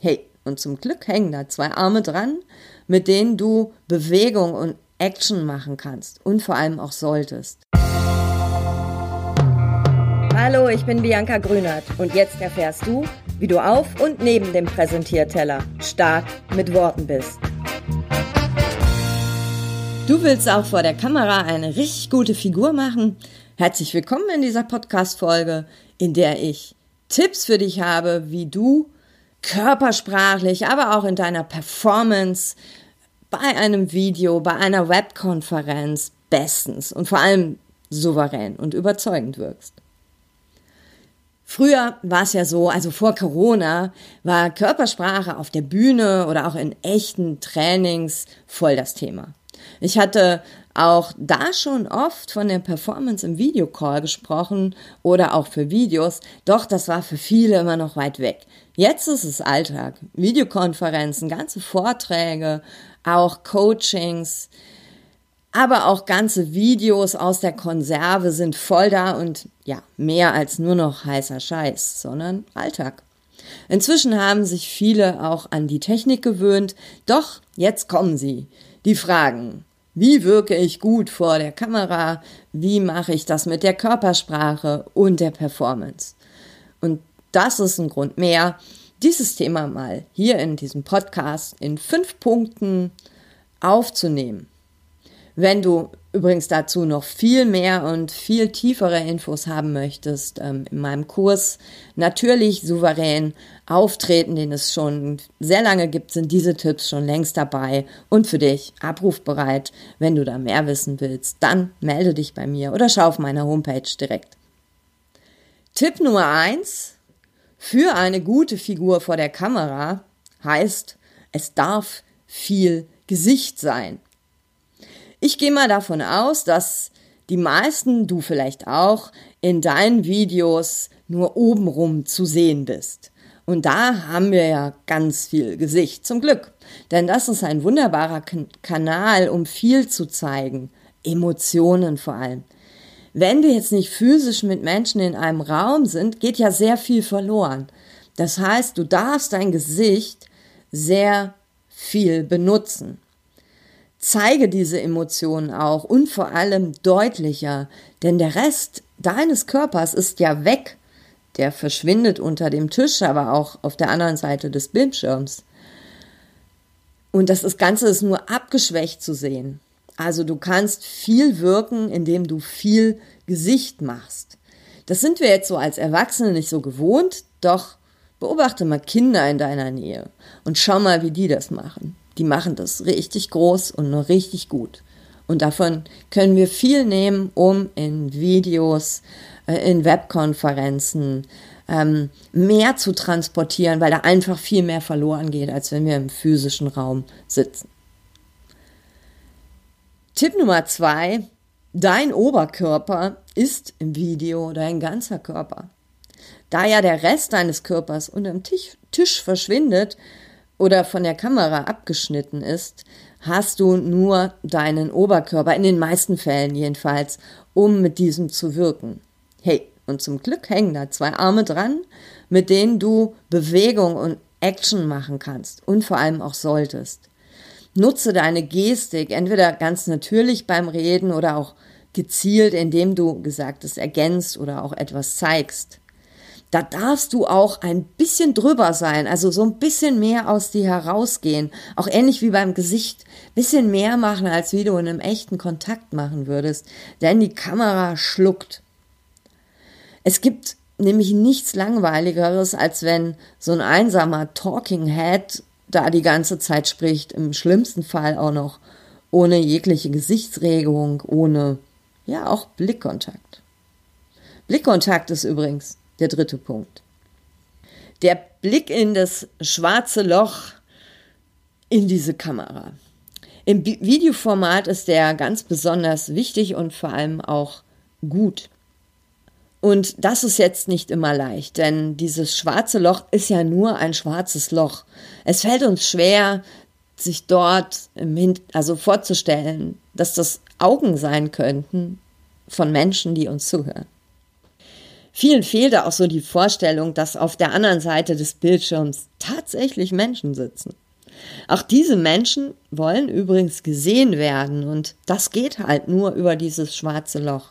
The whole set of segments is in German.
Hey, und zum Glück hängen da zwei Arme dran, mit denen du Bewegung und Action machen kannst und vor allem auch solltest. Hallo, ich bin Bianca Grünert und jetzt erfährst du, wie du auf und neben dem Präsentierteller stark mit Worten bist. Du willst auch vor der Kamera eine richtig gute Figur machen? Herzlich willkommen in dieser Podcast-Folge, in der ich Tipps für dich habe, wie du körpersprachlich, aber auch in deiner Performance bei einem Video, bei einer Webkonferenz bestens und vor allem souverän und überzeugend wirkst. Früher war es ja so, also vor Corona war Körpersprache auf der Bühne oder auch in echten Trainings voll das Thema. Ich hatte auch da schon oft von der Performance im Videocall gesprochen oder auch für Videos, doch das war für viele immer noch weit weg. Jetzt ist es Alltag. Videokonferenzen, ganze Vorträge, auch Coachings, aber auch ganze Videos aus der Konserve sind voll da und ja, mehr als nur noch heißer Scheiß, sondern Alltag. Inzwischen haben sich viele auch an die Technik gewöhnt, doch jetzt kommen sie. Die Fragen. Wie wirke ich gut vor der Kamera? Wie mache ich das mit der Körpersprache und der Performance? Und das ist ein Grund mehr, dieses Thema mal hier in diesem Podcast in fünf Punkten aufzunehmen. Wenn du übrigens dazu noch viel mehr und viel tiefere Infos haben möchtest, ähm, in meinem Kurs natürlich souverän auftreten, den es schon sehr lange gibt, sind diese Tipps schon längst dabei und für dich abrufbereit. Wenn du da mehr wissen willst, dann melde dich bei mir oder schau auf meiner Homepage direkt. Tipp Nummer eins für eine gute Figur vor der Kamera heißt, es darf viel Gesicht sein. Ich gehe mal davon aus, dass die meisten, du vielleicht auch, in deinen Videos nur obenrum zu sehen bist. Und da haben wir ja ganz viel Gesicht, zum Glück. Denn das ist ein wunderbarer Kanal, um viel zu zeigen. Emotionen vor allem. Wenn wir jetzt nicht physisch mit Menschen in einem Raum sind, geht ja sehr viel verloren. Das heißt, du darfst dein Gesicht sehr viel benutzen. Zeige diese Emotionen auch und vor allem deutlicher, denn der Rest deines Körpers ist ja weg. Der verschwindet unter dem Tisch, aber auch auf der anderen Seite des Bildschirms. Und das Ganze ist nur abgeschwächt zu sehen. Also du kannst viel wirken, indem du viel Gesicht machst. Das sind wir jetzt so als Erwachsene nicht so gewohnt, doch beobachte mal Kinder in deiner Nähe und schau mal, wie die das machen die machen das richtig groß und nur richtig gut. Und davon können wir viel nehmen, um in Videos, äh, in Webkonferenzen ähm, mehr zu transportieren, weil da einfach viel mehr verloren geht, als wenn wir im physischen Raum sitzen. Tipp Nummer zwei, dein Oberkörper ist im Video dein ganzer Körper. Da ja der Rest deines Körpers unter dem Tisch, Tisch verschwindet, oder von der Kamera abgeschnitten ist, hast du nur deinen Oberkörper, in den meisten Fällen jedenfalls, um mit diesem zu wirken. Hey, und zum Glück hängen da zwei Arme dran, mit denen du Bewegung und Action machen kannst und vor allem auch solltest. Nutze deine Gestik, entweder ganz natürlich beim Reden oder auch gezielt, indem du Gesagtes ergänzt oder auch etwas zeigst da darfst du auch ein bisschen drüber sein, also so ein bisschen mehr aus dir herausgehen. Auch ähnlich wie beim Gesicht, bisschen mehr machen, als wie du in einem echten Kontakt machen würdest, denn die Kamera schluckt. Es gibt nämlich nichts langweiligeres, als wenn so ein einsamer Talking Head da die ganze Zeit spricht, im schlimmsten Fall auch noch ohne jegliche Gesichtsregung, ohne ja auch Blickkontakt. Blickkontakt ist übrigens der dritte Punkt. Der Blick in das schwarze Loch in diese Kamera. Im Videoformat ist der ganz besonders wichtig und vor allem auch gut. Und das ist jetzt nicht immer leicht, denn dieses schwarze Loch ist ja nur ein schwarzes Loch. Es fällt uns schwer, sich dort also vorzustellen, dass das Augen sein könnten von Menschen, die uns zuhören. Vielen fehlt auch so die Vorstellung, dass auf der anderen Seite des Bildschirms tatsächlich Menschen sitzen. Auch diese Menschen wollen übrigens gesehen werden und das geht halt nur über dieses schwarze Loch.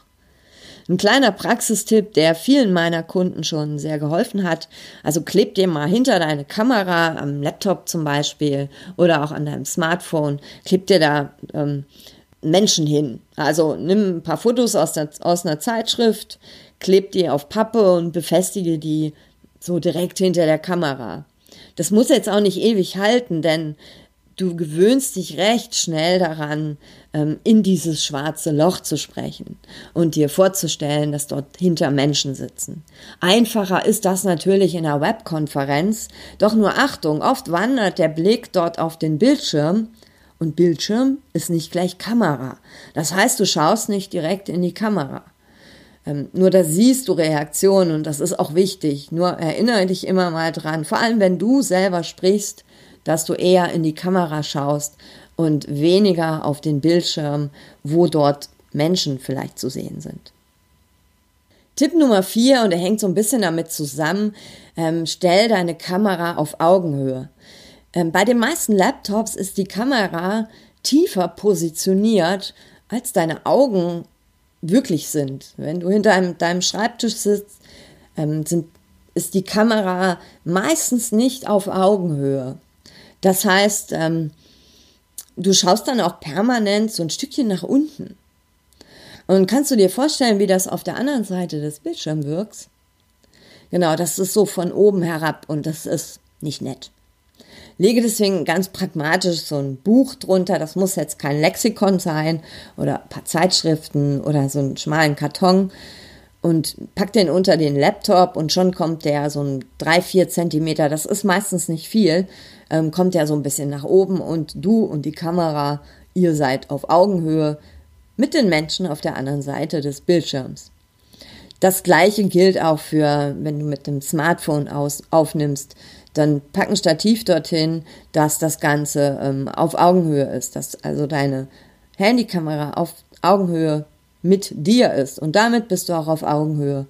Ein kleiner Praxistipp, der vielen meiner Kunden schon sehr geholfen hat. Also kleb dir mal hinter deine Kamera, am Laptop zum Beispiel oder auch an deinem Smartphone, kleb dir da ähm, Menschen hin. Also nimm ein paar Fotos aus, der, aus einer Zeitschrift, kleb die auf Pappe und befestige die so direkt hinter der Kamera. Das muss jetzt auch nicht ewig halten, denn du gewöhnst dich recht schnell daran, ähm, in dieses schwarze Loch zu sprechen und dir vorzustellen, dass dort hinter Menschen sitzen. Einfacher ist das natürlich in einer Webkonferenz, doch nur Achtung, oft wandert der Blick dort auf den Bildschirm und Bildschirm ist nicht gleich Kamera. Das heißt, du schaust nicht direkt in die Kamera. Ähm, nur da siehst du Reaktionen und das ist auch wichtig. Nur erinnere dich immer mal dran, vor allem wenn du selber sprichst, dass du eher in die Kamera schaust und weniger auf den Bildschirm, wo dort Menschen vielleicht zu sehen sind. Tipp Nummer vier, und er hängt so ein bisschen damit zusammen, ähm, stell deine Kamera auf Augenhöhe. Ähm, bei den meisten Laptops ist die Kamera tiefer positioniert, als deine Augen wirklich sind. Wenn du hinter einem, deinem Schreibtisch sitzt, ähm, sind, ist die Kamera meistens nicht auf Augenhöhe. Das heißt, ähm, du schaust dann auch permanent so ein Stückchen nach unten. Und kannst du dir vorstellen, wie das auf der anderen Seite des Bildschirms wirkt? Genau, das ist so von oben herab und das ist nicht nett. Lege deswegen ganz pragmatisch so ein Buch drunter. Das muss jetzt kein Lexikon sein oder ein paar Zeitschriften oder so einen schmalen Karton. Und pack den unter den Laptop und schon kommt der so ein drei, vier Zentimeter, das ist meistens nicht viel, ähm, kommt der so ein bisschen nach oben und du und die Kamera, ihr seid auf Augenhöhe mit den Menschen auf der anderen Seite des Bildschirms. Das gleiche gilt auch für, wenn du mit dem Smartphone aus, aufnimmst dann pack ein Stativ dorthin, dass das Ganze ähm, auf Augenhöhe ist, dass also deine Handykamera auf Augenhöhe mit dir ist. Und damit bist du auch auf Augenhöhe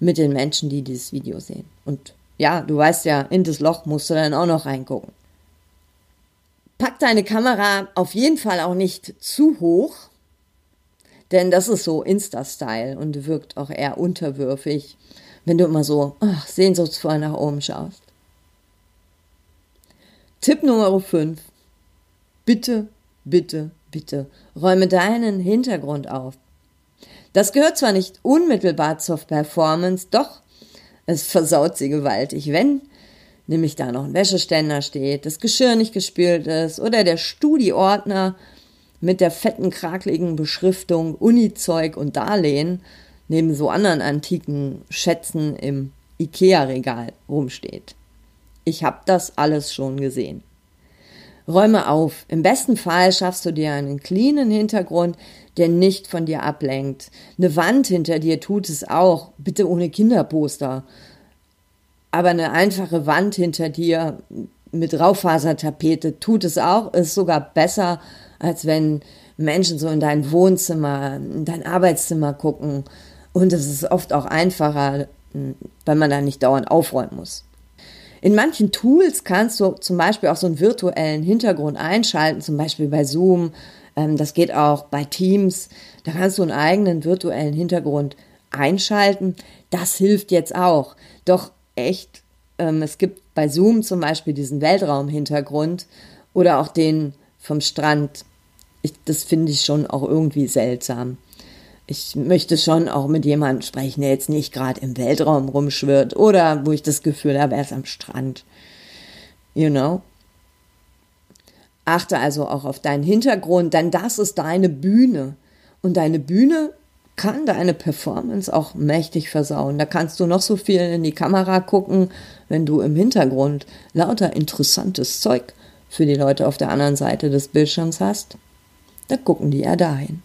mit den Menschen, die dieses Video sehen. Und ja, du weißt ja, in das Loch musst du dann auch noch reingucken. Pack deine Kamera auf jeden Fall auch nicht zu hoch, denn das ist so Insta-Style und wirkt auch eher unterwürfig, wenn du immer so ach, sehnsuchtsvoll nach oben schaust. Tipp Nummer 5. Bitte, bitte, bitte, räume deinen Hintergrund auf. Das gehört zwar nicht unmittelbar zur Performance, doch es versaut sie gewaltig, wenn nämlich da noch ein Wäscheständer steht, das Geschirr nicht gespült ist oder der Studieordner mit der fetten, krakeligen Beschriftung Unizeug und Darlehen neben so anderen antiken Schätzen im Ikea-Regal rumsteht. Ich habe das alles schon gesehen. Räume auf. Im besten Fall schaffst du dir einen cleanen Hintergrund, der nicht von dir ablenkt. Eine Wand hinter dir tut es auch, bitte ohne Kinderposter. Aber eine einfache Wand hinter dir mit Raufasertapete tut es auch, ist sogar besser, als wenn Menschen so in dein Wohnzimmer, in dein Arbeitszimmer gucken. Und es ist oft auch einfacher, weil man da nicht dauernd aufräumen muss. In manchen Tools kannst du zum Beispiel auch so einen virtuellen Hintergrund einschalten, zum Beispiel bei Zoom. Ähm, das geht auch bei Teams. Da kannst du einen eigenen virtuellen Hintergrund einschalten. Das hilft jetzt auch. Doch echt, ähm, es gibt bei Zoom zum Beispiel diesen Weltraumhintergrund oder auch den vom Strand. Ich, das finde ich schon auch irgendwie seltsam ich möchte schon auch mit jemandem sprechen, der jetzt nicht gerade im Weltraum rumschwirrt oder wo ich das Gefühl habe, er ist am Strand. You know? Achte also auch auf deinen Hintergrund, denn das ist deine Bühne. Und deine Bühne kann deine Performance auch mächtig versauen. Da kannst du noch so viel in die Kamera gucken, wenn du im Hintergrund lauter interessantes Zeug für die Leute auf der anderen Seite des Bildschirms hast. Da gucken die ja dahin.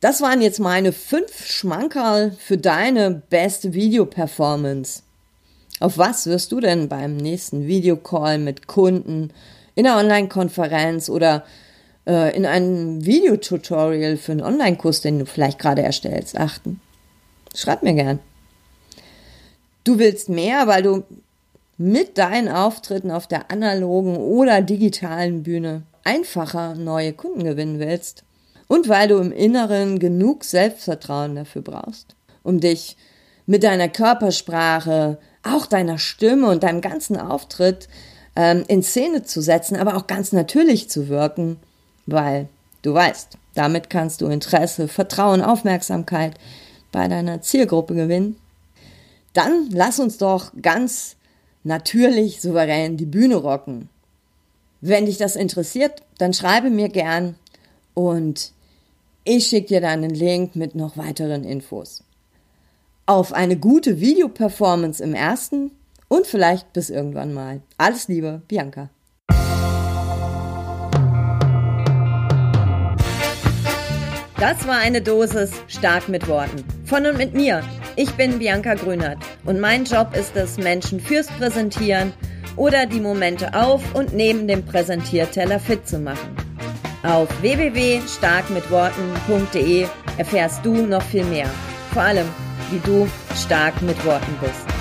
Das waren jetzt meine fünf Schmankerl für deine beste Video-Performance. Auf was wirst du denn beim nächsten Videocall mit Kunden, in einer Online-Konferenz oder äh, in einem Videotutorial für einen Online-Kurs, den du vielleicht gerade erstellst, achten? Schreib mir gern. Du willst mehr, weil du mit deinen Auftritten auf der analogen oder digitalen Bühne einfacher neue Kunden gewinnen willst und weil du im Inneren genug Selbstvertrauen dafür brauchst, um dich mit deiner Körpersprache, auch deiner Stimme und deinem ganzen Auftritt ähm, in Szene zu setzen, aber auch ganz natürlich zu wirken, weil du weißt, damit kannst du Interesse, Vertrauen, Aufmerksamkeit bei deiner Zielgruppe gewinnen. Dann lass uns doch ganz natürlich souverän die Bühne rocken. Wenn dich das interessiert, dann schreibe mir gern und ich schicke dir dann einen Link mit noch weiteren Infos. Auf eine gute Videoperformance im ersten und vielleicht bis irgendwann mal. Alles Liebe, Bianca. Das war eine Dosis stark mit Worten. Von und mit mir. Ich bin Bianca Grünert und mein Job ist es, Menschen fürs Präsentieren oder die Momente auf und neben dem Präsentierteller fit zu machen. Auf www.starkmitworten.de erfährst du noch viel mehr. Vor allem, wie du stark mit Worten bist.